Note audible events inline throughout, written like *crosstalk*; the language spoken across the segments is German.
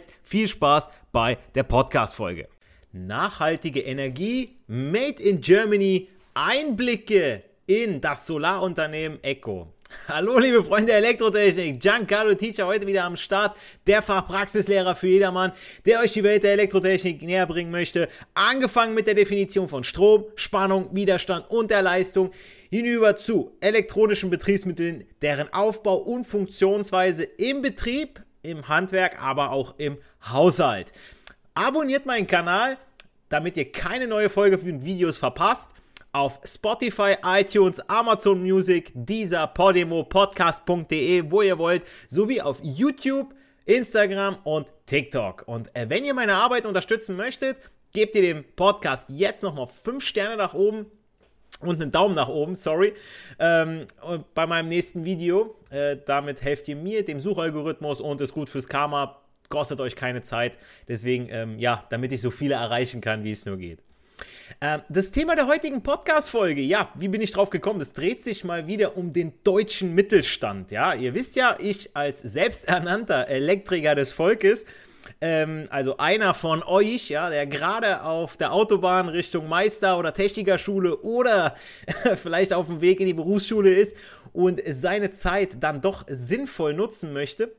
jetzt viel Spaß bei der Podcast-Folge. Nachhaltige Energie, Made in Germany, Einblicke in das Solarunternehmen Eco. Hallo liebe Freunde der Elektrotechnik, Giancarlo Teacher heute wieder am Start, der Fachpraxislehrer für jedermann, der euch die Welt der Elektrotechnik näher bringen möchte. Angefangen mit der Definition von Strom, Spannung, Widerstand und der Leistung hinüber zu elektronischen Betriebsmitteln, deren Aufbau und Funktionsweise im Betrieb, im Handwerk, aber auch im Haushalt. Abonniert meinen Kanal, damit ihr keine neue Folge von Videos verpasst. Auf Spotify, iTunes, Amazon Music, dieser Podimo, podcast.de, wo ihr wollt, sowie auf YouTube, Instagram und TikTok. Und äh, wenn ihr meine Arbeit unterstützen möchtet, gebt ihr dem Podcast jetzt nochmal 5 Sterne nach oben und einen Daumen nach oben, sorry, ähm, bei meinem nächsten Video. Äh, damit helft ihr mir, dem Suchalgorithmus und ist gut fürs Karma. Kostet euch keine Zeit. Deswegen, ähm, ja, damit ich so viele erreichen kann, wie es nur geht. Ähm, das Thema der heutigen Podcast-Folge, ja, wie bin ich drauf gekommen? Das dreht sich mal wieder um den deutschen Mittelstand. Ja, ihr wisst ja, ich als selbsternannter Elektriker des Volkes ähm, also einer von euch, ja, der gerade auf der Autobahn Richtung Meister- oder Technikerschule oder *laughs* vielleicht auf dem Weg in die Berufsschule ist und seine Zeit dann doch sinnvoll nutzen möchte,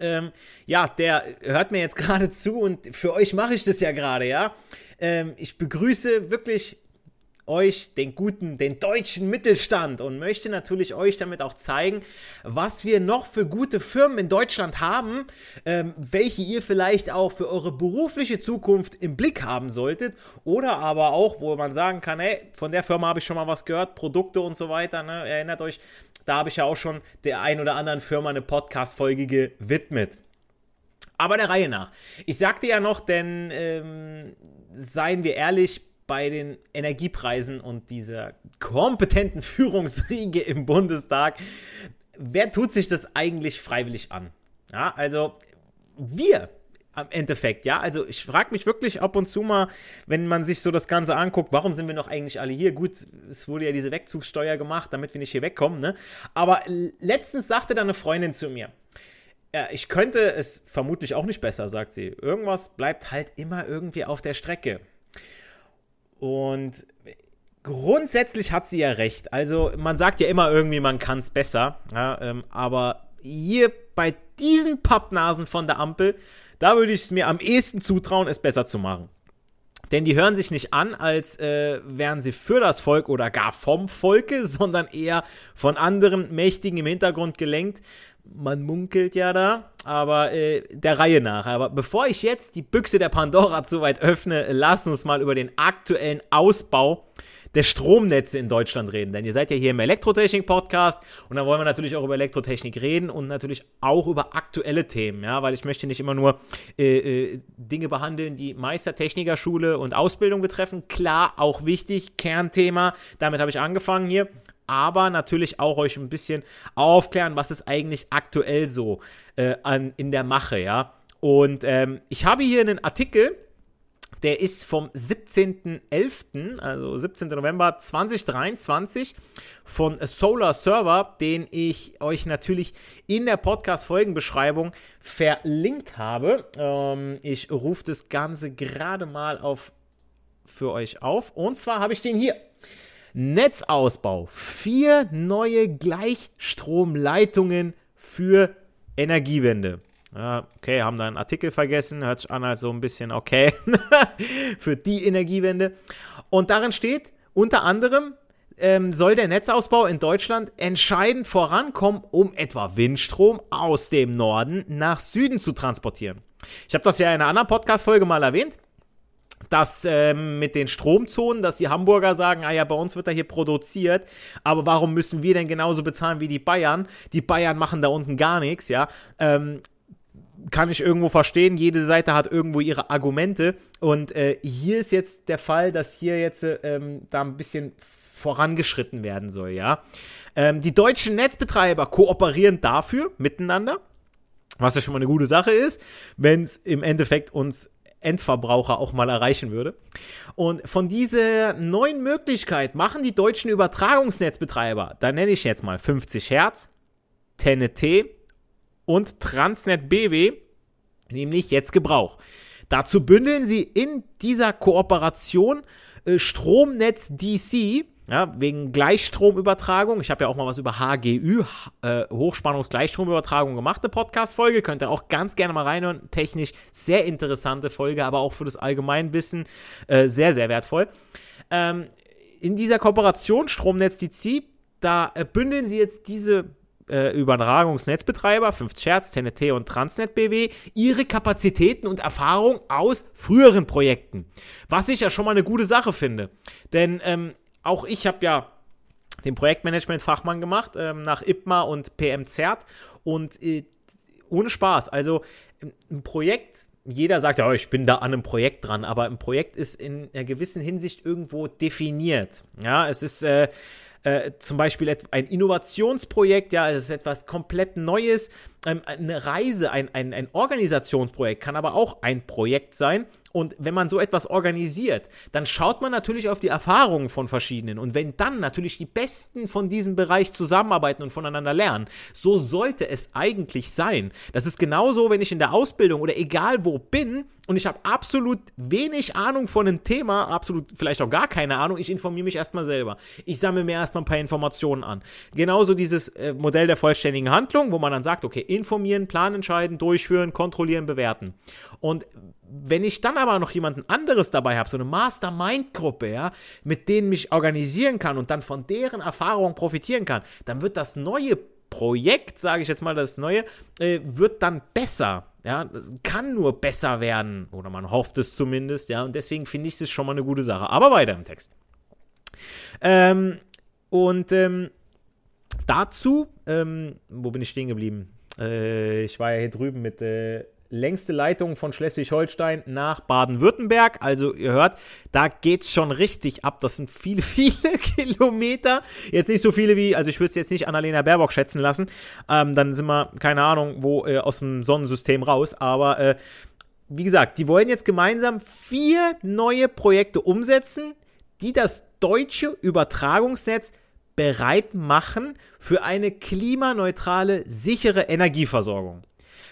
ähm, ja, der hört mir jetzt *laughs* gerade zu und für euch mache ich das ja gerade, ja. Ähm, ich begrüße wirklich euch den guten, den deutschen Mittelstand und möchte natürlich euch damit auch zeigen, was wir noch für gute Firmen in Deutschland haben, ähm, welche ihr vielleicht auch für eure berufliche Zukunft im Blick haben solltet oder aber auch, wo man sagen kann, hey, von der Firma habe ich schon mal was gehört, Produkte und so weiter, ne? erinnert euch, da habe ich ja auch schon der ein oder anderen Firma eine Podcast-Folge gewidmet. Aber der Reihe nach. Ich sagte ja noch, denn ähm, seien wir ehrlich, bei den Energiepreisen und dieser kompetenten *laughs* Führungsriege im Bundestag, wer tut sich das eigentlich freiwillig an? Ja, also wir am Endeffekt, ja. Also ich frage mich wirklich ab und zu mal, wenn man sich so das Ganze anguckt, warum sind wir noch eigentlich alle hier? Gut, es wurde ja diese Wegzugssteuer gemacht, damit wir nicht hier wegkommen, ne? Aber letztens sagte da eine Freundin zu mir, ja, ich könnte es vermutlich auch nicht besser, sagt sie. Irgendwas bleibt halt immer irgendwie auf der Strecke. Und grundsätzlich hat sie ja recht. Also man sagt ja immer irgendwie, man kann es besser. Ja, ähm, aber hier bei diesen Pappnasen von der Ampel, da würde ich es mir am ehesten zutrauen, es besser zu machen. Denn die hören sich nicht an, als äh, wären sie für das Volk oder gar vom Volke, *laughs* sondern eher von anderen Mächtigen im Hintergrund gelenkt man munkelt ja da, aber äh, der Reihe nach. Aber bevor ich jetzt die Büchse der Pandora zu weit öffne, lass uns mal über den aktuellen Ausbau der Stromnetze in Deutschland reden. Denn ihr seid ja hier im Elektrotechnik-Podcast und da wollen wir natürlich auch über Elektrotechnik reden und natürlich auch über aktuelle Themen, ja, weil ich möchte nicht immer nur äh, äh, Dinge behandeln, die Meistertechnikerschule und Ausbildung betreffen. Klar, auch wichtig, Kernthema, damit habe ich angefangen hier aber natürlich auch euch ein bisschen aufklären, was ist eigentlich aktuell so äh, an, in der Mache, ja. Und ähm, ich habe hier einen Artikel, der ist vom 17.11., also 17. November 2023 von Solar Server, den ich euch natürlich in der Podcast-Folgenbeschreibung verlinkt habe. Ähm, ich rufe das Ganze gerade mal auf für euch auf. Und zwar habe ich den hier. Netzausbau. Vier neue Gleichstromleitungen für Energiewende. Okay, haben da einen Artikel vergessen, hört sich an als so ein bisschen okay *laughs* für die Energiewende. Und darin steht unter anderem ähm, soll der Netzausbau in Deutschland entscheidend vorankommen, um etwa Windstrom aus dem Norden nach Süden zu transportieren. Ich habe das ja in einer anderen Podcast-Folge mal erwähnt dass ähm, mit den Stromzonen, dass die Hamburger sagen, ah ja, bei uns wird er hier produziert, aber warum müssen wir denn genauso bezahlen wie die Bayern? Die Bayern machen da unten gar nichts, ja. Ähm, kann ich irgendwo verstehen. Jede Seite hat irgendwo ihre Argumente. Und äh, hier ist jetzt der Fall, dass hier jetzt ähm, da ein bisschen vorangeschritten werden soll, ja. Ähm, die deutschen Netzbetreiber kooperieren dafür miteinander, was ja schon mal eine gute Sache ist, wenn es im Endeffekt uns Endverbraucher auch mal erreichen würde. Und von dieser neuen Möglichkeit machen die deutschen Übertragungsnetzbetreiber, da nenne ich jetzt mal 50 Hertz, TNT und Transnet BW, nämlich jetzt Gebrauch. Dazu bündeln sie in dieser Kooperation äh, Stromnetz DC ja, wegen Gleichstromübertragung. Ich habe ja auch mal was über HGÜ, äh, Hochspannungsgleichstromübertragung gemacht, eine Podcast-Folge. Könnt ihr auch ganz gerne mal reinhören. Technisch sehr interessante Folge, aber auch für das Allgemeinwissen äh, sehr, sehr wertvoll. Ähm, in dieser Kooperation Stromnetz DC, da äh, bündeln sie jetzt diese äh, Übertragungsnetzbetreiber, 50 Hertz, TNT und Transnet BW, ihre Kapazitäten und Erfahrung aus früheren Projekten. Was ich ja schon mal eine gute Sache finde. Denn ähm, auch ich habe ja den Projektmanagement-Fachmann gemacht, ähm, nach IPMA und PMZERT und äh, ohne Spaß. Also ein Projekt, jeder sagt ja, oh, ich bin da an einem Projekt dran, aber ein Projekt ist in einer gewissen Hinsicht irgendwo definiert. Ja, es ist äh, äh, zum Beispiel ein Innovationsprojekt, ja, es ist etwas komplett Neues. Ähm, eine Reise, ein, ein, ein Organisationsprojekt kann aber auch ein Projekt sein. Und wenn man so etwas organisiert, dann schaut man natürlich auf die Erfahrungen von verschiedenen. Und wenn dann natürlich die Besten von diesem Bereich zusammenarbeiten und voneinander lernen, so sollte es eigentlich sein. Das ist genauso, wenn ich in der Ausbildung oder egal wo bin und ich habe absolut wenig Ahnung von einem Thema, absolut vielleicht auch gar keine Ahnung, ich informiere mich erstmal selber. Ich sammle mir erstmal ein paar Informationen an. Genauso dieses äh, Modell der vollständigen Handlung, wo man dann sagt, okay, informieren, Plan entscheiden, durchführen, kontrollieren, bewerten. Und wenn ich dann aber noch jemanden anderes dabei habe, so eine Mastermind-Gruppe, ja, mit denen mich organisieren kann und dann von deren Erfahrung profitieren kann, dann wird das neue Projekt, sage ich jetzt mal, das neue, äh, wird dann besser. Ja, das kann nur besser werden. Oder man hofft es zumindest, ja. Und deswegen finde ich das schon mal eine gute Sache. Aber weiter im Text. Ähm, und ähm, dazu, ähm, wo bin ich stehen geblieben? Äh, ich war ja hier drüben mit äh, längste Leitung von Schleswig-Holstein nach Baden-Württemberg. Also ihr hört, da geht's schon richtig ab. Das sind viele, *laughs* viele Kilometer. Jetzt nicht so viele wie, also ich würde es jetzt nicht Annalena Baerbock schätzen lassen. Ähm, dann sind wir, keine Ahnung, wo äh, aus dem Sonnensystem raus. Aber äh, wie gesagt, die wollen jetzt gemeinsam vier neue Projekte umsetzen, die das deutsche Übertragungsnetz bereit machen für eine klimaneutrale, sichere Energieversorgung.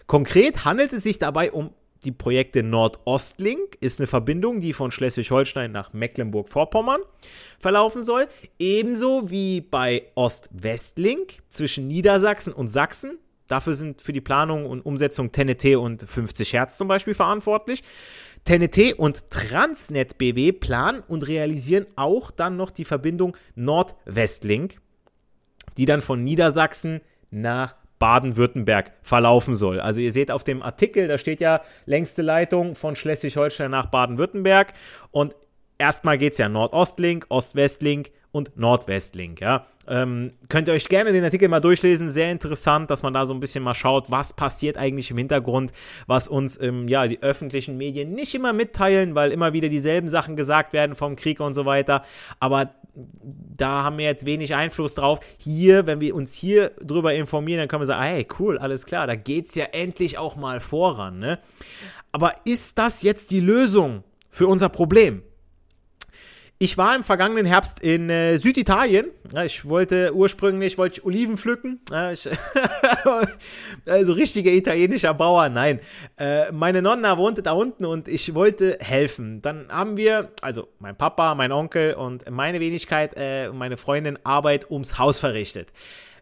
Konkret handelt es sich dabei um die Projekte Nordostlink, ist eine Verbindung, die von Schleswig-Holstein nach Mecklenburg-Vorpommern verlaufen soll, ebenso wie bei Ost-Westlink zwischen Niedersachsen und Sachsen. Dafür sind für die Planung und Umsetzung TNT und 50 Hertz zum Beispiel verantwortlich. TNT und Transnet BW planen und realisieren auch dann noch die Verbindung Nord-Westlink, die dann von Niedersachsen nach Baden-Württemberg verlaufen soll. Also ihr seht auf dem Artikel, da steht ja längste Leitung von Schleswig-Holstein nach Baden-Württemberg und erstmal geht es ja Nordostlink, Ost-Westlink und Nordwestlink. Ja. Ähm, könnt ihr euch gerne den Artikel mal durchlesen. Sehr interessant, dass man da so ein bisschen mal schaut, was passiert eigentlich im Hintergrund, was uns ähm, ja, die öffentlichen Medien nicht immer mitteilen, weil immer wieder dieselben Sachen gesagt werden vom Krieg und so weiter. Aber da haben wir jetzt wenig Einfluss drauf. Hier, wenn wir uns hier drüber informieren, dann können wir sagen, hey, cool, alles klar, da geht es ja endlich auch mal voran. Ne? Aber ist das jetzt die Lösung für unser Problem? Ich war im vergangenen Herbst in äh, Süditalien. Ja, ich wollte ursprünglich wollte ich Oliven pflücken. Ja, ich, *laughs* also richtiger italienischer Bauer, nein. Äh, meine Nonna wohnte da unten und ich wollte helfen. Dann haben wir, also mein Papa, mein Onkel und meine Wenigkeit, äh, meine Freundin Arbeit ums Haus verrichtet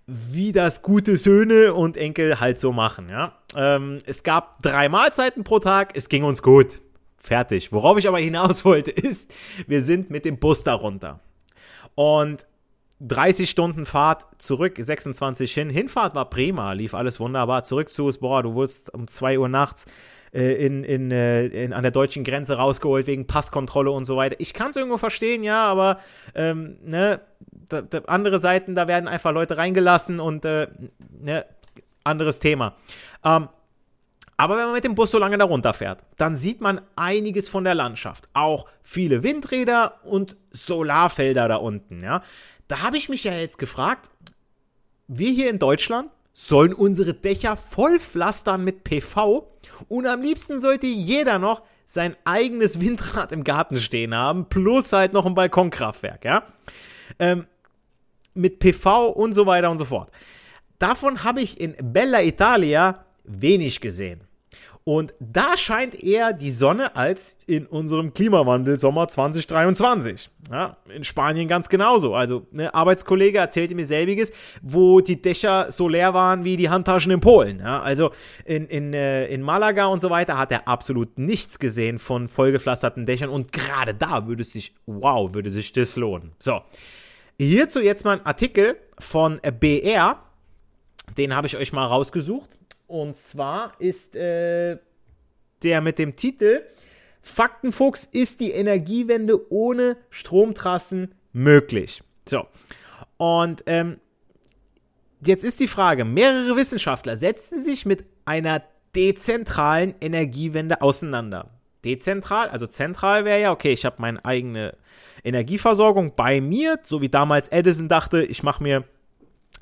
wie das gute Söhne und Enkel halt so machen. Ja? Ähm, es gab drei Mahlzeiten pro Tag, es ging uns gut. Fertig. Worauf ich aber hinaus *laughs* wollte, ist, wir sind mit dem Bus da runter. Und 30 Stunden Fahrt zurück, 26 hin. Hinfahrt war prima, lief alles wunderbar. Zurück zu uns, boah, du wurdest um 2 Uhr nachts äh, in, in, äh, in, an der deutschen Grenze rausgeholt wegen Passkontrolle und so weiter. Ich kann es irgendwo verstehen, ja, aber ähm, ne, da, da, andere Seiten, da werden einfach Leute reingelassen und äh, ne, anderes Thema. Ähm, aber wenn man mit dem Bus so lange da runterfährt, dann sieht man einiges von der Landschaft. Auch viele Windräder und Solarfelder da unten. Ja. Da habe ich mich ja jetzt gefragt, wir hier in Deutschland sollen unsere Dächer voll pflastern mit PV und am liebsten sollte jeder noch sein eigenes *laughs* Windrad im Garten stehen haben, plus halt noch ein Balkonkraftwerk, ja. Ähm, mit PV und so weiter und so fort. Davon habe ich in Bella Italia wenig gesehen. Und da scheint eher die Sonne als in unserem Klimawandel Sommer 2023. Ja, in Spanien ganz genauso. Also, ein ne, Arbeitskollege erzählte mir selbiges, wo die Dächer so leer waren wie die Handtaschen in Polen. Ja, also in, in, äh, in Malaga und so weiter hat er absolut nichts gesehen von vollgepflasterten Dächern. Und gerade da würde sich, wow, würde sich das lohnen. So. Hierzu jetzt mal ein Artikel von BR. Den habe ich euch mal rausgesucht. Und zwar ist äh, der mit dem Titel Faktenfuchs ist die Energiewende ohne Stromtrassen möglich. So. Und ähm, jetzt ist die Frage, mehrere Wissenschaftler setzen sich mit einer dezentralen Energiewende auseinander. Dezentral, also zentral wäre ja, okay, ich habe meine eigene Energieversorgung bei mir, so wie damals Edison dachte, ich mache mir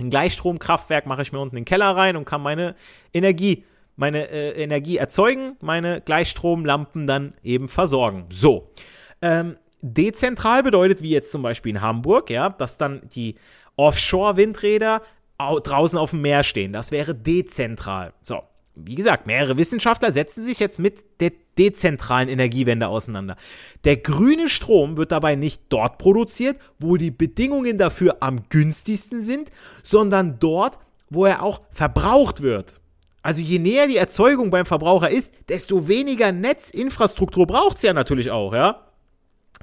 ein Gleichstromkraftwerk mache ich mir unten in den Keller rein und kann meine Energie, meine äh, Energie erzeugen, meine Gleichstromlampen dann eben versorgen. So. Ähm, dezentral bedeutet, wie jetzt zum Beispiel in Hamburg, ja, dass dann die Offshore-Windräder draußen auf dem Meer stehen. Das wäre dezentral. So wie gesagt, mehrere Wissenschaftler setzen sich jetzt mit der dezentralen Energiewende auseinander. Der grüne Strom wird dabei nicht dort produziert, wo die Bedingungen dafür am günstigsten sind, sondern dort, wo er auch verbraucht wird. Also je näher die Erzeugung beim Verbraucher ist, desto weniger Netzinfrastruktur braucht es ja natürlich auch, ja?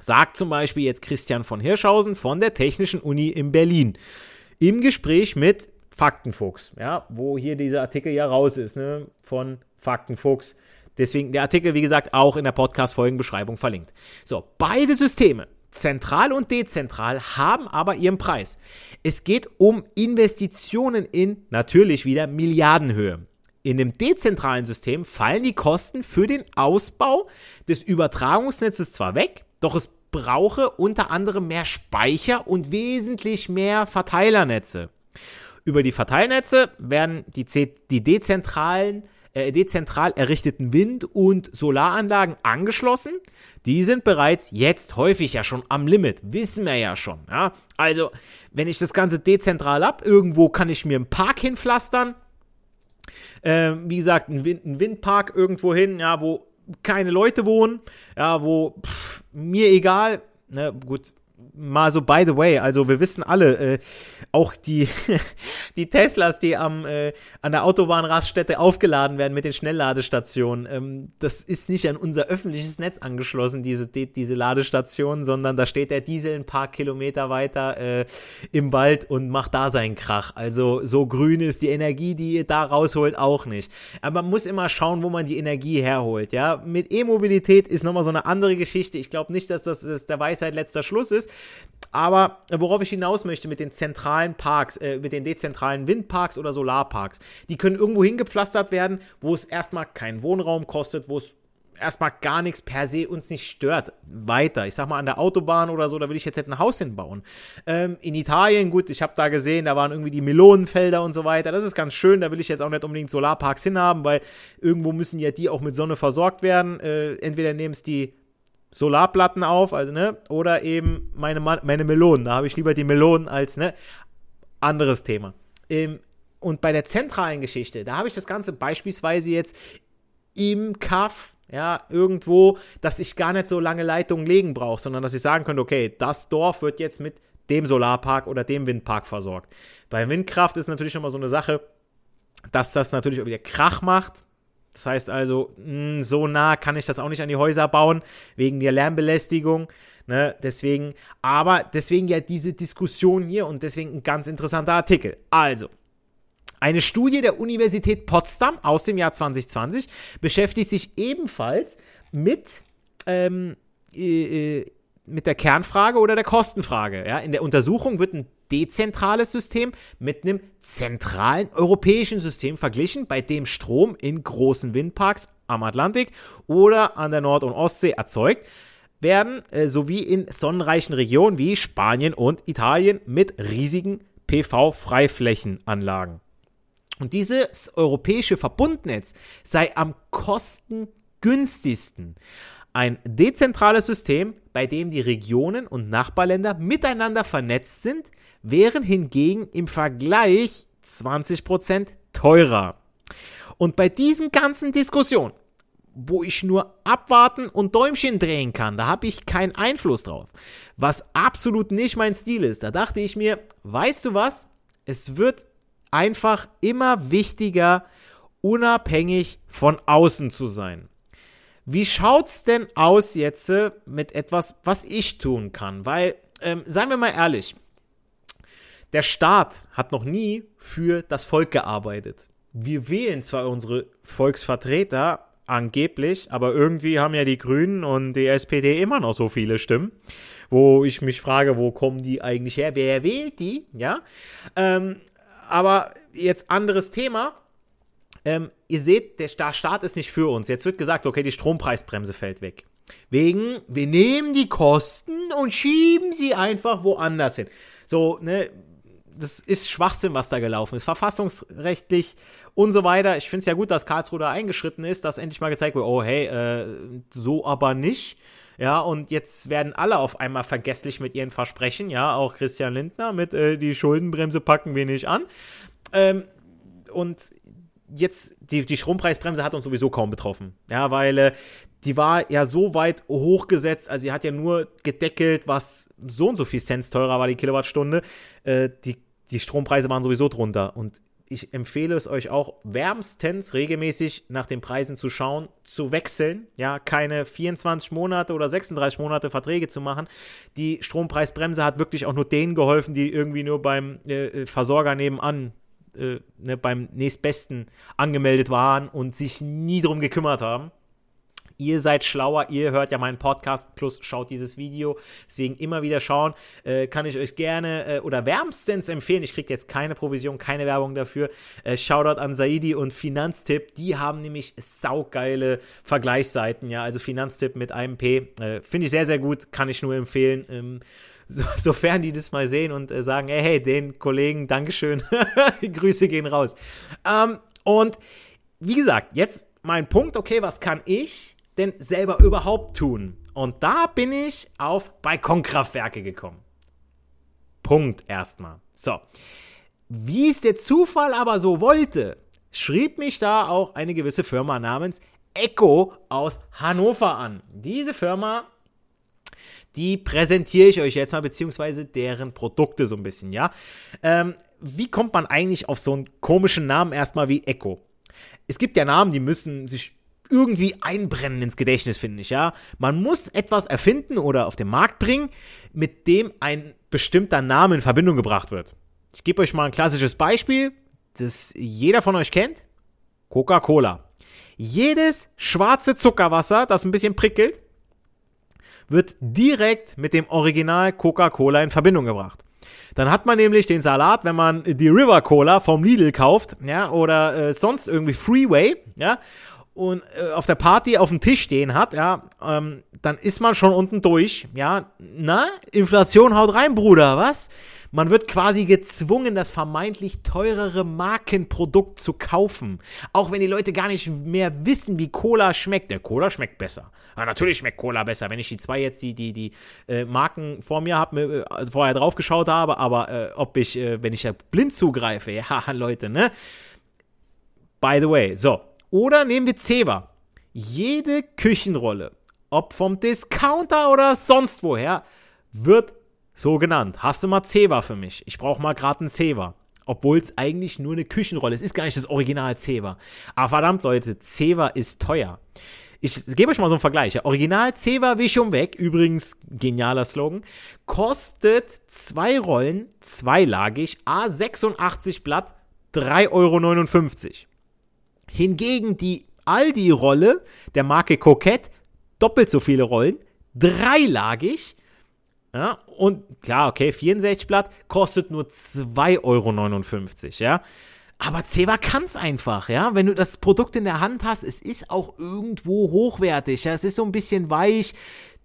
Sagt zum Beispiel jetzt Christian von Hirschhausen von der Technischen Uni in Berlin im Gespräch mit Faktenfuchs, ja, wo hier dieser Artikel ja raus ist, ne, von Faktenfuchs. Deswegen der Artikel, wie gesagt, auch in der Podcast-Folgenbeschreibung verlinkt. So, beide Systeme, zentral und dezentral, haben aber ihren Preis. Es geht um Investitionen in natürlich wieder Milliardenhöhe. In dem dezentralen System fallen die Kosten für den Ausbau des Übertragungsnetzes zwar weg, doch es brauche unter anderem mehr Speicher und wesentlich mehr Verteilernetze. Über die Verteilnetze werden die, die dezentralen, äh, dezentral errichteten Wind- und Solaranlagen angeschlossen. Die sind bereits jetzt häufig ja schon am Limit, wissen wir ja schon. Ja? Also, wenn ich das Ganze dezentral habe, irgendwo kann ich mir einen Park hinpflastern. Äh, wie gesagt, ein, Wind, ein Windpark irgendwo hin, ja, wo keine Leute wohnen, ja, wo pff, mir egal, ne, gut, mal so by the way, also wir wissen alle, äh, auch die, *laughs* die Teslas, die am, äh, an der Autobahnraststätte aufgeladen werden mit den Schnellladestationen, ähm, das ist nicht an unser öffentliches Netz angeschlossen, diese, die, diese Ladestation, sondern da steht der Diesel ein paar Kilometer weiter äh, im Wald und macht da seinen Krach. Also so grün ist die Energie, die ihr da rausholt, auch nicht. Aber man muss immer schauen, wo man die Energie herholt. Ja, mit E-Mobilität ist nochmal so eine andere Geschichte. Ich glaube nicht, dass das, das der Weisheit letzter Schluss ist. Aber worauf ich hinaus möchte mit den zentralen Parks, äh, mit den dezentralen Windparks oder Solarparks, die können irgendwo hingepflastert werden, wo es erstmal keinen Wohnraum kostet, wo es erstmal gar nichts per se uns nicht stört. Weiter. Ich sag mal, an der Autobahn oder so, da will ich jetzt nicht ein Haus hinbauen. Ähm, in Italien, gut, ich habe da gesehen, da waren irgendwie die Melonenfelder und so weiter. Das ist ganz schön. Da will ich jetzt auch nicht unbedingt Solarparks hinhaben, weil irgendwo müssen ja die auch mit Sonne versorgt werden. Äh, entweder nehmen es die Solarplatten auf, also ne, oder eben meine, meine Melonen. Da habe ich lieber die Melonen als ne anderes Thema. Ähm, und bei der zentralen Geschichte, da habe ich das Ganze beispielsweise jetzt im Kaff, ja, irgendwo, dass ich gar nicht so lange Leitungen legen brauche, sondern dass ich sagen könnte, okay, das Dorf wird jetzt mit dem Solarpark oder dem Windpark versorgt. Bei Windkraft ist natürlich immer so eine Sache, dass das natürlich auch wieder Krach macht, Das heißt also, mh, so nah kann ich das auch nicht an die Häuser bauen, wegen der Lärmbelästigung. Ne, deswegen, aber deswegen ja diese Diskussion hier und deswegen ein ganz interessanter Artikel. Also, eine Studie der Universität Potsdam aus dem Jahr 2020 beschäftigt sich ebenfalls mit, ähm, äh, mit der Kernfrage oder der Kostenfrage. Ja? In der Untersuchung wird ein dezentrales System mit einem zentralen europäischen System verglichen, bei dem Strom in großen Windparks am Atlantik oder an der Nord- und Ostsee erzeugt werden, äh, sowie in sonnenreichen Regionen wie Spanien und Italien mit riesigen PV-Freiflächenanlagen. Und dieses europäische Verbundnetz sei am kostengünstigsten. Ein dezentrales System, bei dem die Regionen und Nachbarländer miteinander vernetzt sind, wären hingegen im Vergleich 20% teurer. Und bei diesen ganzen Diskussionen, wo ich nur abwarten und Däumchen drehen kann, da habe ich keinen Einfluss drauf. Was absolut nicht mein Stil ist, da dachte ich mir, weißt du was? Es wird einfach immer wichtiger, unabhängig von außen zu sein. Wie schaut's denn aus jetzt äh, mit etwas, was ich tun kann? Weil, ähm, seien wir mal ehrlich, der Staat hat noch nie für das Volk gearbeitet. Wir wählen zwar unsere Volksvertreter angeblich, aber irgendwie haben ja die Grünen und die SPD immer noch so viele Stimmen, wo ich mich frage, wo kommen die eigentlich her? Wer wählt die? Ja. Ähm, aber jetzt anderes Thema. Ähm, ihr seht, der Staat ist nicht für uns. Jetzt wird gesagt, okay, die Strompreisbremse fällt weg. Wegen, wir nehmen die Kosten und schieben sie einfach woanders hin. So, ne, das ist Schwachsinn, was da gelaufen ist. Verfassungsrechtlich und so weiter. Ich finde es ja gut, dass Karlsruhe da eingeschritten ist, dass endlich mal gezeigt wird, oh hey, äh, so aber nicht. Ja, und jetzt werden alle auf einmal vergesslich mit ihren Versprechen. Ja, auch Christian Lindner mit äh, die Schuldenbremse packen wir nicht an. Ähm, und jetzt, die, die Strompreisbremse hat uns sowieso kaum betroffen. Ja, weil äh, die war ja so weit hochgesetzt, also sie hat ja nur gedeckelt, was so und so viel Cent teurer war die Kilowattstunde. Äh, die, die Strompreise waren sowieso drunter. Und ich empfehle es euch auch wärmstens regelmäßig nach den Preisen zu schauen, zu wechseln, ja, keine 24 Monate oder 36 Monate Verträge zu machen. Die Strompreisbremse hat wirklich auch nur denen geholfen, die irgendwie nur beim äh, Versorger nebenan äh, ne, beim nächstbesten angemeldet waren und sich nie drum gekümmert haben. Ihr seid schlauer, ihr hört ja meinen Podcast plus schaut dieses Video. Deswegen immer wieder schauen. Äh, kann ich euch gerne äh, oder wärmstens empfehlen. Ich kriege jetzt keine Provision, keine Werbung dafür. Äh, Shoutout an Saidi und Finanztipp. Die haben nämlich saugeile Vergleichsseiten. Ja, also Finanztipp mit einem P. Äh, finde ich sehr, sehr gut. Kann ich nur empfehlen. Ähm, so, *laughs* sofern die das mal sehen und äh, sagen, hey, hey, den Kollegen, Dankeschön, *laughs* Grüße gehen raus. Ähm, und wie gesagt, jetzt mein Punkt, okay, was kann ich? denn selber überhaupt tun? Und da bin ich auf Balkonkraftwerke gekommen. Punkt erstmal. So. Wie es der Zufall aber so wollte, schrieb mich da auch eine gewisse Firma namens Echo aus Hannover an. Diese Firma, die präsentiere ich euch jetzt mal, beziehungsweise deren Produkte so ein bisschen, ja. Ähm, wie kommt man eigentlich auf so einen komischen Namen erstmal wie Echo? Es gibt ja Namen, die müssen sich irgendwie einbrennen ins Gedächtnis, finde ich, ja. Man muss etwas erfinden oder auf den Markt bringen, mit dem ein bestimmter Name in Verbindung gebracht wird. Ich gebe euch mal ein klassisches Beispiel, das jeder von euch kennt. Coca-Cola. Jedes schwarze Zuckerwasser, das ein bisschen prickelt, wird direkt mit dem Original Coca-Cola in Verbindung gebracht. Dann hat man nämlich den Salat, wenn man die River Cola vom Lidl kauft, ja, oder äh, sonst irgendwie Freeway, ja, und äh, auf der Party auf dem Tisch stehen hat, ja, ähm, dann ist man schon unten durch. Ja, na, Inflation haut rein, Bruder, was? Man wird quasi gezwungen, das vermeintlich teurere Markenprodukt zu kaufen. Auch wenn die Leute gar nicht mehr wissen, wie Cola schmeckt. Der Cola schmeckt besser. Ja, natürlich schmeckt Cola besser. Wenn ich die zwei jetzt, die, die, die äh, Marken vor mir habe, äh, vorher drauf geschaut habe, aber äh, ob ich, äh, wenn ich da blind zugreife, *laughs* ja, Leute, ne? By the way, so, oder nehmen wir Zewa. Jede Küchenrolle, ob vom Discounter oder sonst woher, wird so genannt. Hast du mal Zewa für mich? Ich brauche mal gerade einen Zewa. obwohl es eigentlich nur eine Küchenrolle ist. Es ist gar nicht das Original Zewa. Aber verdammt, Leute, Zewa ist teuer. Ich gebe euch mal so einen Vergleich. Ja. Original Zewa Wischum weg, übrigens genialer Slogan, kostet zwei Rollen, zweilagig, A86 Blatt, 3,59 Euro. Hingegen die Aldi-Rolle der Marke Coquette, doppelt so viele Rollen, dreilagig, ja, und klar, okay, 64 Blatt kostet nur 2,59 Euro, ja. Aber Ceva kann es einfach, ja. Wenn du das Produkt in der Hand hast, es ist auch irgendwo hochwertig, ja. Es ist so ein bisschen weich.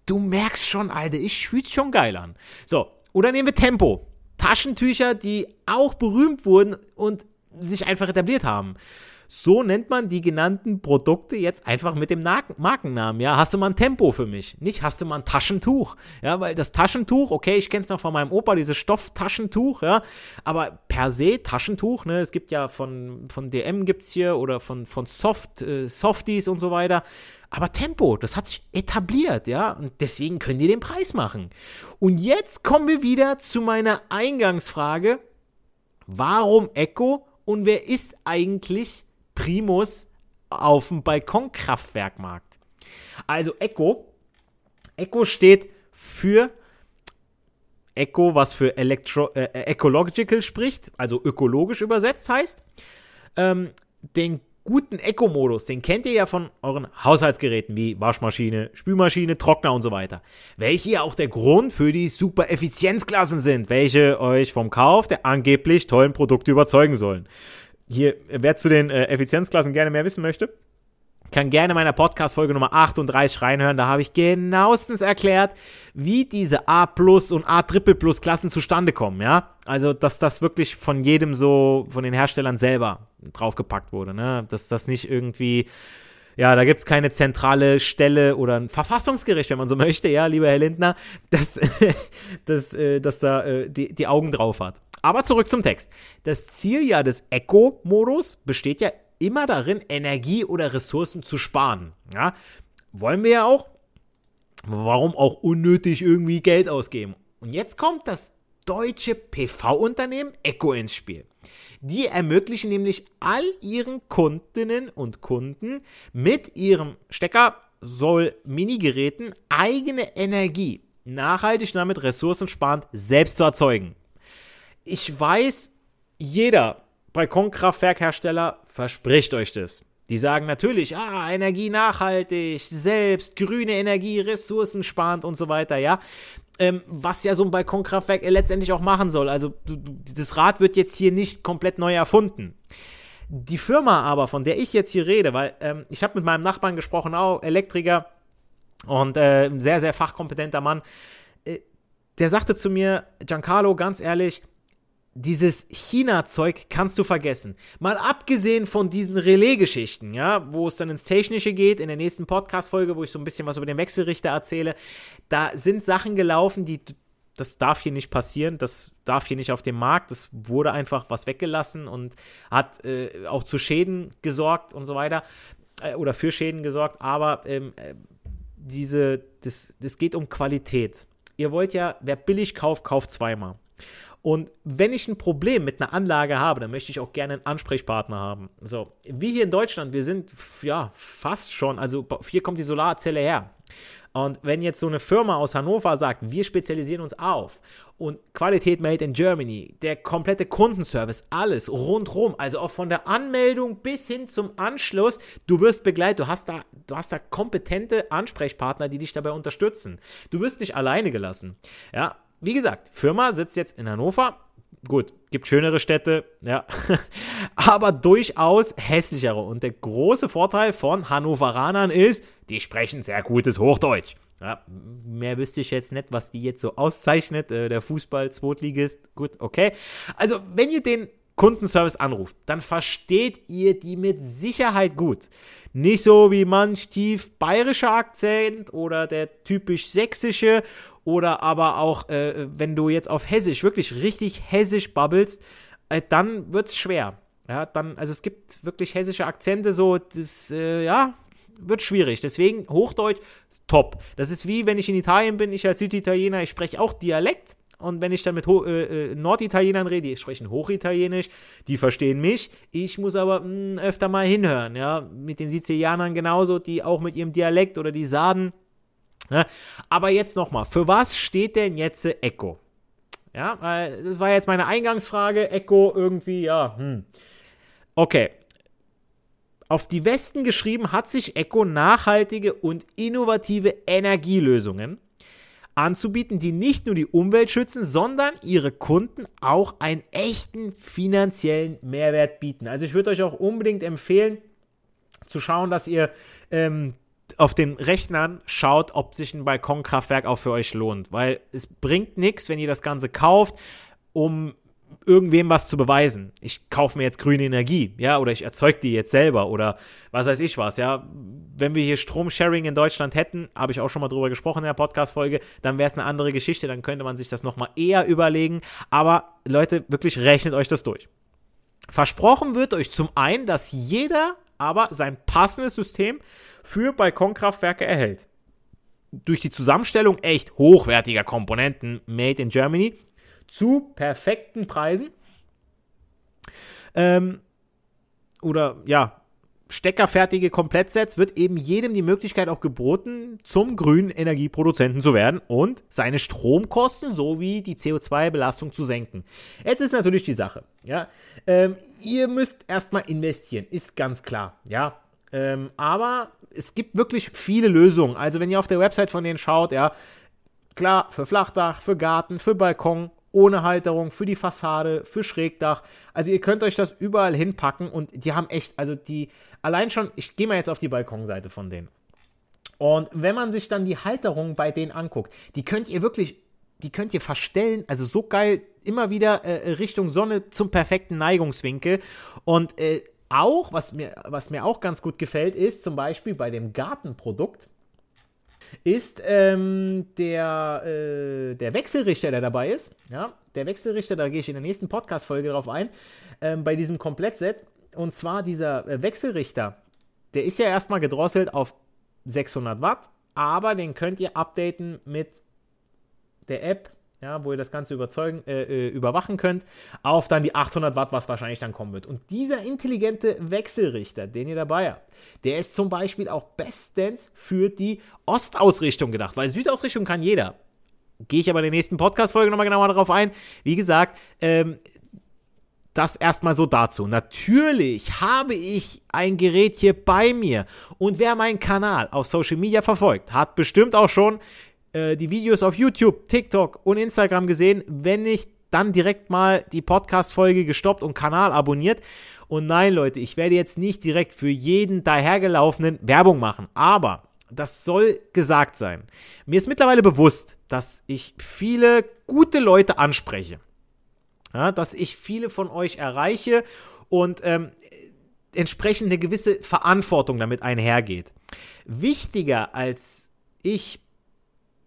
Du merkst schon, Alter, ich fühl's schon geil an. So, oder nehmen wir Tempo. Taschentücher, die auch berühmt wurden und sich einfach etabliert haben. So nennt man die genannten Produkte jetzt einfach mit dem Markennamen. Ja, hast du mal ein Tempo für mich? Nicht hast du mal ein Taschentuch? Ja, weil das Taschentuch, okay, ich kenne es noch von meinem Opa, dieses Stofftaschentuch, ja, aber per se Taschentuch, ne, es gibt ja von, von DM gibt's hier oder von, von Soft, äh, Softies und so weiter. Aber Tempo, das hat sich etabliert, ja, und deswegen können die den Preis machen. Und jetzt kommen wir wieder zu meiner Eingangsfrage. Warum Echo und wer ist eigentlich Primus auf dem Balkonkraftwerkmarkt. Also Eco. Eco steht für Eco, was für Electro, äh, Ecological spricht, also ökologisch übersetzt heißt. Ähm, den guten Eco-Modus, den kennt ihr ja von euren Haushaltsgeräten wie Waschmaschine, Spülmaschine, Trockner und so weiter. Welche ja auch der Grund für die super Effizienzklassen sind, welche euch vom Kauf der angeblich tollen Produkte überzeugen sollen hier, wer zu den äh, Effizienzklassen gerne mehr wissen möchte, kann gerne meiner Podcast-Folge Nummer 38 reinhören. Da habe ich genauestens erklärt, wie diese A und A Plus Klassen zustande kommen, ja. Also, dass das wirklich von jedem so, von den Herstellern selber draufgepackt wurde, ne. Dass das nicht irgendwie, ja, da gibt es keine zentrale Stelle oder ein Verfassungsgericht, wenn man so *laughs* möchte, ja, lieber Herr Lindner, dass, *laughs* dass, äh, dass da äh, die, die Augen drauf hat. Aber zurück zum Text. Das Ziel ja des Eco-Modus besteht ja immer darin, Energie oder Ressourcen zu sparen. Ja, wollen wir ja auch. Warum auch unnötig irgendwie Geld ausgeben? Und jetzt kommt das deutsche PV-Unternehmen Eco ins Spiel. Die ermöglichen nämlich all ihren Kundinnen und Kunden mit ihrem Stecker soll Minigeräten eigene Energie nachhaltig damit ressourcensparend selbst zu erzeugen ich weiß, jeder Balkonkraftwerkhersteller verspricht euch das. Die sagen natürlich, ah, Energie nachhaltig, selbst, grüne Energie, ressourcensparend und so weiter, ja. Ähm, was ja so ein Balkonkraftwerk letztendlich auch machen soll. Also das Rad wird jetzt hier nicht komplett neu erfunden. Die Firma aber, von der ich jetzt hier rede, weil ähm, ich habe mit meinem Nachbarn gesprochen, auch Elektriker und äh, ein sehr, sehr fachkompetenter Mann, äh, der sagte zu mir, Giancarlo, ganz ehrlich, dieses China-Zeug kannst du vergessen. Mal abgesehen von diesen Relais-Geschichten, ja, wo es dann ins Technische geht, in der nächsten Podcast-Folge, wo ich so ein bisschen was über den Wechselrichter erzähle, da sind Sachen gelaufen, die, das darf hier nicht passieren, das darf hier nicht auf dem Markt, das wurde einfach was weggelassen und hat äh, auch zu Schäden gesorgt und so weiter, äh, oder für Schäden gesorgt, aber ähm, äh, diese, das, das geht um Qualität. Ihr wollt ja, wer billig kauft, kauft zweimal. Und wenn ich ein Problem mit einer Anlage habe, dann möchte ich auch gerne einen Ansprechpartner haben. So, wie hier in Deutschland, wir sind ja fast schon, also hier kommt die Solarzelle her. Und wenn jetzt so eine Firma aus Hannover sagt, wir spezialisieren uns auf und Qualität made in Germany, der komplette Kundenservice, alles rundrum, also auch von der Anmeldung bis hin zum Anschluss, du wirst begleitet, du hast da, du hast da kompetente Ansprechpartner, die dich dabei unterstützen. Du wirst nicht alleine gelassen. Ja, wie gesagt, Firma sitzt jetzt in Hannover. Gut, gibt schönere Städte, ja, *laughs* aber durchaus hässlichere. Und der große Vorteil von Hannoveranern ist, die sprechen sehr gutes Hochdeutsch. Ja, mehr wüsste ich jetzt nicht, was die jetzt so auszeichnet. Äh, der Fußball-Zweitligist, gut, okay. Also, wenn ihr den Kundenservice anruft, dann versteht ihr die mit Sicherheit gut. Nicht so wie manch tief bayerischer Akzent oder der typisch sächsische oder aber auch, äh, wenn du jetzt auf Hessisch, wirklich richtig Hessisch babbelst, äh, dann es schwer. Ja, dann, also es gibt wirklich hessische Akzente, so, das, äh, ja, wird schwierig. Deswegen Hochdeutsch top. Das ist wie wenn ich in Italien bin, ich als Süditaliener, ich spreche auch Dialekt, Und wenn ich dann mit Ho äh, äh Norditalienern rede, die sprechen Hochitalienisch, die verstehen mich. Ich muss aber mh, hm, öfter mal hinhören, ja. Mit den Sizilianern genauso, die auch mit ihrem Dialekt oder die Sarden. Ja? Aber jetzt nochmal, für was steht denn jetzt Echo? Ja, das war jetzt meine Eingangsfrage. Echo irgendwie, ja, hm. Okay. Auf die Westen geschrieben hat sich Echo nachhaltige und innovative Energielösungen anzubieten, die nicht nur die Umwelt schützen, sondern ihre Kunden auch einen echten finanziellen Mehrwert bieten. Also ich würde euch auch unbedingt empfehlen, zu schauen, dass ihr ähm, auf den Rechnern schaut, ob sich ein Balkonkraftwerk auch für euch lohnt. Weil es bringt nichts, wenn ihr das Ganze kauft, um irgendwem was zu beweisen. Ich kaufe mir jetzt grüne Energie, ja, oder ich erzeuge die jetzt selber oder was weiß ich was, ja. Wenn wir hier Stromsharing in Deutschland hätten, habe ich auch schon mal drüber gesprochen in der Podcast-Folge, dann wäre es eine andere Geschichte, dann könnte man sich das nochmal eher überlegen. Aber Leute, wirklich rechnet euch das durch. Versprochen wird euch zum einen, dass jeder aber sein passendes System für Balkonkraftwerke erhält. Durch die Zusammenstellung echt hochwertiger Komponenten made in Germany zu perfekten Preisen. Ähm, oder ja, steckerfertige Komplettsets wird eben jedem die Möglichkeit auch geboten, zum grünen Energieproduzenten zu werden und seine Stromkosten sowie die CO2-Belastung zu senken. Jetzt ist natürlich die Sache, ja, ähm, ihr müsst erstmal investieren, ist ganz klar, ja, ähm, aber es gibt wirklich viele Lösungen. Also wenn ihr auf der Website von denen schaut, ja, klar, für Flachdach, für Garten, für Balkon ohne Halterung, für die Fassade, für Schrägdach. Also ihr könnt euch das überall hinpacken und die haben echt, also die, allein schon, ich gehe mal jetzt auf die Balkonseite von denen. Und wenn man sich dann die Halterung bei denen anguckt, die könnt ihr wirklich, die könnt ihr verstellen, also so geil, immer wieder äh, Richtung Sonne zum perfekten Neigungswinkel. Und äh, auch, was mir, was mir auch ganz gut gefällt, ist zum Beispiel bei dem Gartenprodukt, ist ähm, der, äh, der Wechselrichter, der dabei ist. Ja, der Wechselrichter, da gehe ich in der nächsten Podcast-Folge drauf ein, ähm, bei diesem Komplettset. Und zwar dieser äh, Wechselrichter, der ist ja erstmal gedrosselt auf 600 Watt, aber den könnt ihr updaten mit der App ja, wo ihr das Ganze überzeugen, äh, äh überwachen könnt, auf dann die 800 Watt, was wahrscheinlich dann kommen wird. Und dieser intelligente Wechselrichter, den ihr dabei habt, der ist zum Beispiel auch bestens für die Ostausrichtung gedacht, weil Südausrichtung kann jeder. Gehe ich aber in der nächsten Podcast-Folge nochmal genauer darauf ein. Wie gesagt, ähm, das erstmal so dazu. Natürlich habe ich ein Gerät hier bei mir und wer meinen Kanal auf Social Media verfolgt, hat bestimmt auch schon äh, die Videos auf YouTube, TikTok und Instagram gesehen. Wenn nicht, dann direkt mal die Podcast-Folge gestoppt und Kanal abonniert. Und nein, Leute, ich werde jetzt nicht direkt für jeden dahergelaufenen Werbung machen, aber das soll gesagt sein. Mir ist mittlerweile bewusst, dass ich viele gute Leute anspreche. Ja, dass ich viele von euch erreiche und ähm, entsprechend eine gewisse Verantwortung damit einhergeht. Wichtiger als ich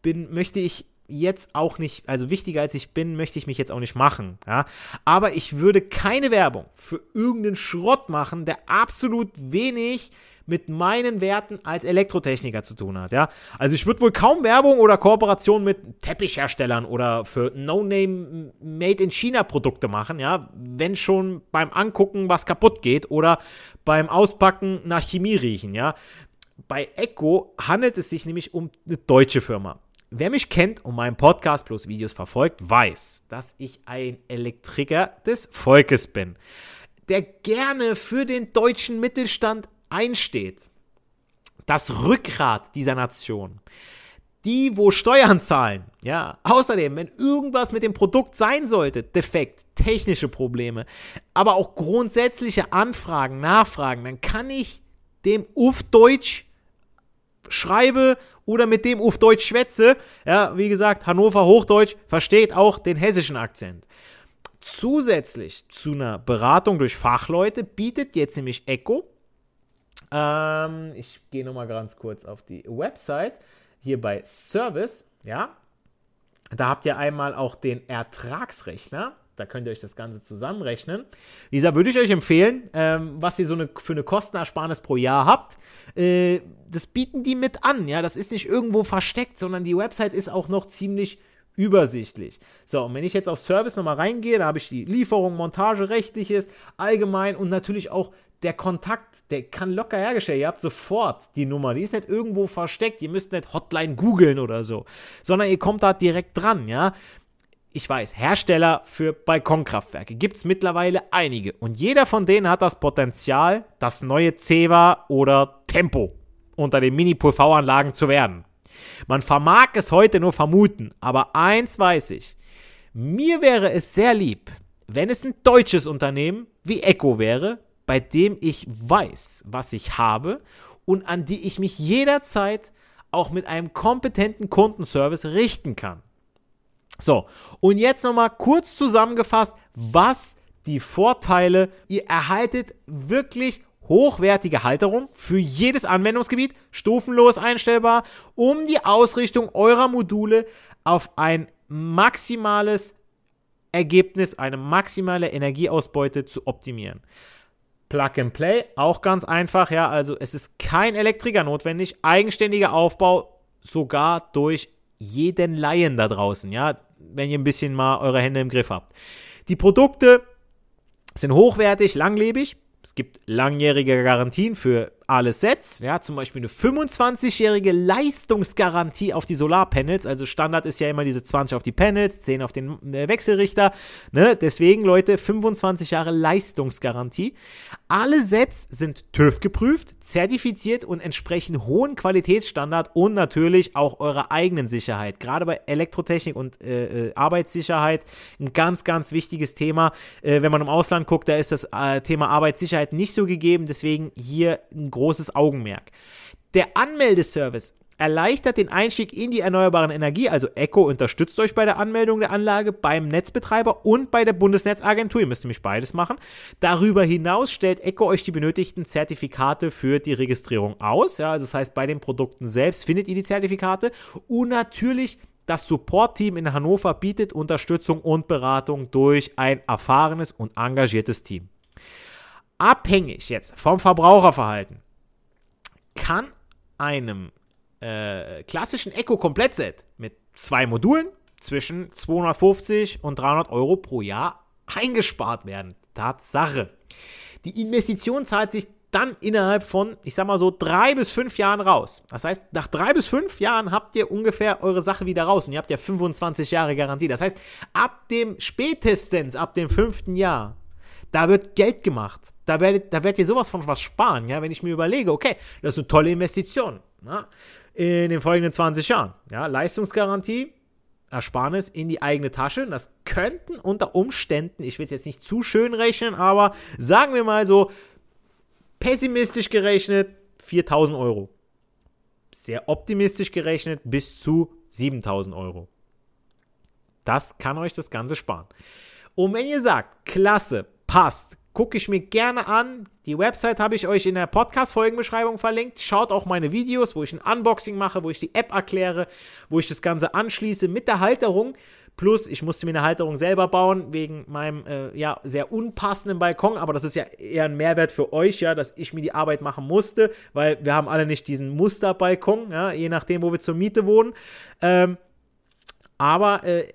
bin, möchte ich jetzt auch nicht, also wichtiger als ich bin, möchte ich mich jetzt auch nicht machen, ja. Aber ich würde keine Werbung für irgendeinen Schrott machen, der absolut wenig mit meinen Werten als Elektrotechniker zu tun hat, ja. Also ich würde wohl kaum Werbung oder Kooperation mit Teppichherstellern oder für No-Name Made in China Produkte machen, ja. Wenn schon beim Angucken was kaputt geht oder beim Auspacken nach Chemie riechen, ja. Bei Echo handelt es sich nämlich um eine deutsche Firma. Wer mich kennt und meinen Podcast plus Videos verfolgt, weiß, dass ich ein Elektriker des Volkes bin, der gerne für den deutschen Mittelstand einsteht. Das Rückgrat dieser Nation. Die, wo Steuern zahlen. Ja, außerdem, wenn irgendwas mit dem Produkt sein sollte, defekt, technische Probleme, aber auch grundsätzliche Anfragen, Nachfragen, dann kann ich dem UF Deutsch schreibe oder mit dem auf Deutsch schwätze. Ja, wie gesagt, Hannover Hochdeutsch versteht auch den hessischen Akzent. Zusätzlich zu einer Beratung durch Fachleute bietet jetzt nämlich Echo, ähm, ich gehe nochmal ganz kurz auf die Website, hier bei Service, ja, da habt ihr einmal auch den Ertragsrechner. Da könnt ihr euch das Ganze zusammenrechnen. Wie gesagt, würde ich euch empfehlen, ähm, was ihr so eine, für eine Kostenersparnis pro Jahr habt. Äh, das bieten die mit an, ja. Das ist nicht irgendwo versteckt, sondern die Website ist auch noch ziemlich übersichtlich. So, und wenn ich jetzt auf Service nochmal reingehe, da habe ich die Lieferung, Montage, rechtliches, allgemein und natürlich auch der Kontakt, der kann locker hergestellt. Ihr habt sofort die Nummer. Die ist nicht irgendwo versteckt. Ihr müsst nicht Hotline googeln oder so, sondern ihr kommt da direkt dran, ja. Ich weiß, Hersteller für Balkonkraftwerke gibt es mittlerweile einige. Und jeder von denen hat das Potenzial, das neue Ceva oder Tempo unter den Mini-PV-Anlagen zu werden. Man vermag es heute nur vermuten, aber eins weiß ich. Mir wäre es sehr lieb, wenn es ein deutsches Unternehmen wie Echo wäre, bei dem ich weiß, was ich habe und an die ich mich jederzeit auch mit einem kompetenten Kundenservice richten kann. So, und jetzt nochmal kurz zusammengefasst, was die Vorteile, ihr erhaltet wirklich hochwertige Halterung für jedes Anwendungsgebiet, stufenlos einstellbar, um die Ausrichtung eurer Module auf ein maximales Ergebnis, eine maximale Energieausbeute zu optimieren. Plug and Play, auch ganz einfach, ja, also es ist kein Elektriker notwendig, eigenständiger Aufbau, sogar durch jeden Laien da draußen, ja, wenn ihr ein bisschen mal eure Hände im Griff habt. Die Produkte sind hochwertig, langlebig, es gibt langjährige Garantien für alle Sets, ja, zum Beispiel eine 25-jährige Leistungsgarantie auf die Solarpanels. Also Standard ist ja immer diese 20 auf die Panels, 10 auf den äh, Wechselrichter. Ne? Deswegen, Leute, 25 Jahre Leistungsgarantie. Alle Sets sind TÜV geprüft, zertifiziert und entsprechen hohen Qualitätsstandard und natürlich auch eurer eigenen Sicherheit. Gerade bei Elektrotechnik und äh, äh, Arbeitssicherheit ein ganz, ganz wichtiges Thema. Äh, wenn man im Ausland guckt, da ist das äh, Thema Arbeitssicherheit nicht so gegeben. Deswegen hier ein großes Augenmerk. Der Anmeldeservice erleichtert den Einstieg in die erneuerbaren Energie, also ECO unterstützt euch bei der Anmeldung der Anlage beim Netzbetreiber und bei der Bundesnetzagentur. Ihr müsst nämlich beides machen. Darüber hinaus stellt ECO euch die benötigten Zertifikate für die Registrierung aus. Ja, also das heißt, bei den Produkten selbst findet ihr die Zertifikate und natürlich das Support-Team in Hannover bietet Unterstützung und Beratung durch ein erfahrenes und engagiertes Team. Abhängig jetzt vom Verbraucherverhalten kann einem äh, klassischen Eco-Komplettset mit zwei Modulen zwischen 250 und 300 Euro pro Jahr eingespart werden. Tatsache. Die Investition zahlt sich dann innerhalb von, ich sag mal so, drei bis fünf Jahren raus. Das heißt, nach drei bis fünf Jahren habt ihr ungefähr eure Sache wieder raus und ihr habt ja 25 Jahre Garantie. Das heißt, ab dem spätestens, ab dem fünften Jahr, da wird Geld gemacht. Da werdet, da werdet ihr sowas von was sparen, ja, wenn ich mir überlege, okay, das ist eine tolle Investition. Ja, in den folgenden 20 Jahren. Ja, Leistungsgarantie, Ersparnis in die eigene Tasche. Das könnten unter Umständen, ich will es jetzt nicht zu schön rechnen, aber sagen wir mal so, pessimistisch gerechnet 4000 Euro. Sehr optimistisch gerechnet bis zu 7000 Euro. Das kann euch das Ganze sparen. Und wenn ihr sagt, klasse, passt, gucke ich mir gerne an. Die Website habe ich euch in der Podcast-Folgenbeschreibung verlinkt. Schaut auch meine Videos, wo ich ein Unboxing mache, wo ich die App erkläre, wo ich das Ganze anschließe mit der Halterung. Plus, ich musste mir eine Halterung selber bauen, wegen meinem äh, ja, sehr unpassenden Balkon. Aber das ist ja eher ein Mehrwert für euch, ja, dass ich mir die Arbeit machen musste, weil wir haben alle nicht diesen Musterbalkon, ja, je nachdem, wo wir zur Miete wohnen. Ähm, aber äh,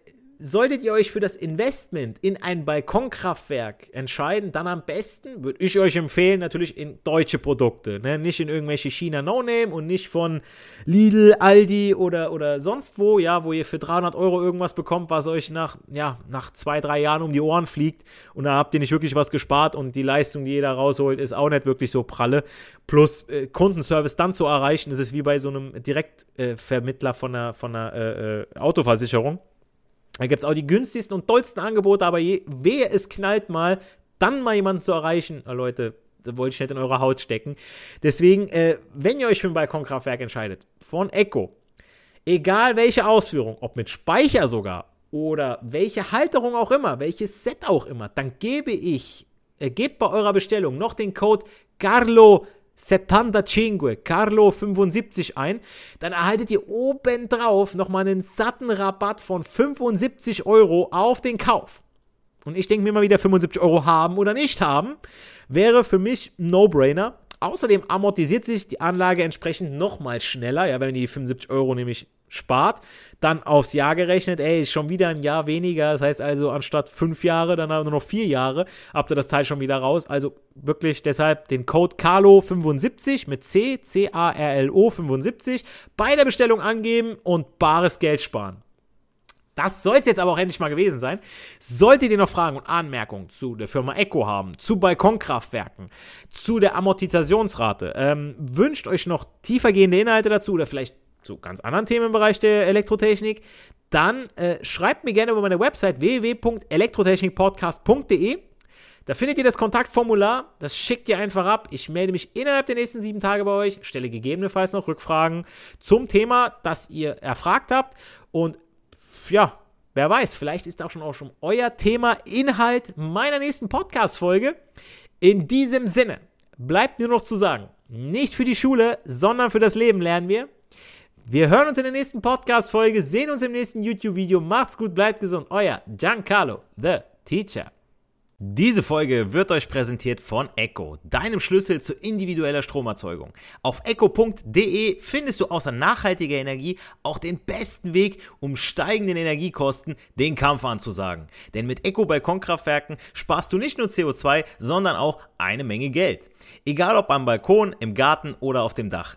Solltet ihr euch für das Investment in ein Balkonkraftwerk entscheiden, dann am besten würde ich euch empfehlen, natürlich in deutsche Produkte. Ne? Nicht in irgendwelche China No-Name und nicht von Lidl, Aldi oder, oder sonst wo, ja, wo ihr für 300 Euro irgendwas bekommt, was euch nach, ja, nach zwei, drei Jahren um die Ohren fliegt und da habt ihr nicht wirklich was gespart und die Leistung, die ihr da rausholt, ist auch nicht wirklich so pralle. Plus äh, Kundenservice dann zu erreichen, das ist wie bei so einem Direktvermittler äh, von einer, von einer äh, äh Autoversicherung da gibt es auch die günstigsten und tollsten Angebote, aber je, wehe, es knallt mal, dann mal jemanden zu erreichen. Oh, Leute, da wollte ich nicht in eure Haut stecken. Deswegen, äh, wenn ihr euch für ein Balkonkraftwerk entscheidet, von Echo, egal welche Ausführung, ob mit Speicher sogar oder welche Halterung auch immer, welches Set auch immer, dann gebe ich, äh, gebt bei eurer Bestellung noch den Code Carlo 75 Carlo 75 ein, dann erhaltet ihr obendrauf nochmal einen satten Rabatt von 75 Euro auf den Kauf. Und ich denke mir mal wieder 75 Euro haben oder nicht haben, wäre für mich ein No-Brainer. Außerdem amortisiert sich die Anlage entsprechend nochmal schneller, ja, wenn die 75 Euro nämlich spart, dann aufs Jahr gerechnet, ey, ist schon wieder ein Jahr weniger. Das heißt also, anstatt fünf Jahre, dann nur noch vier Jahre, habt ihr das Teil schon wieder raus. Also wirklich deshalb den Code CARLO75 mit C, C-A-R-L-O 75 bei der Bestellung angeben und bares Geld sparen. Das soll es jetzt aber auch endlich mal gewesen sein. Solltet ihr noch Fragen und Anmerkungen zu der Firma Echo haben, zu Balkonkraftwerken, zu der Amortisationsrate, ähm, wünscht euch noch tiefergehende Inhalte dazu oder vielleicht zu ganz anderen Themen im Bereich der Elektrotechnik, dann äh, schreibt mir gerne über meine Website www.elektrotechnikpodcast.de. Da findet ihr das Kontaktformular, das schickt ihr einfach ab. Ich melde mich innerhalb der nächsten sieben Tage bei euch, stelle gegebenenfalls noch Rückfragen zum Thema, das ihr erfragt habt. Und ja, wer weiß, vielleicht ist auch schon auch schon euer Thema Inhalt meiner nächsten Podcast-Folge. In diesem Sinne bleibt nur noch zu sagen, nicht für die Schule, sondern für das Leben lernen wir. Wir hören uns in der nächsten Podcast-Folge, sehen uns im nächsten YouTube-Video. Macht's gut, bleibt gesund. Euer Giancarlo, the Teacher. Diese Folge wird euch präsentiert von Echo, deinem Schlüssel zu individueller Stromerzeugung. Auf echo.de findest du außer nachhaltiger Energie auch den besten Weg, um steigenden Energiekosten den Kampf anzusagen. Denn mit Echo Balkonkraftwerken sparst du nicht nur CO2, sondern auch eine Menge Geld. Egal ob am Balkon, im Garten oder auf dem Dach.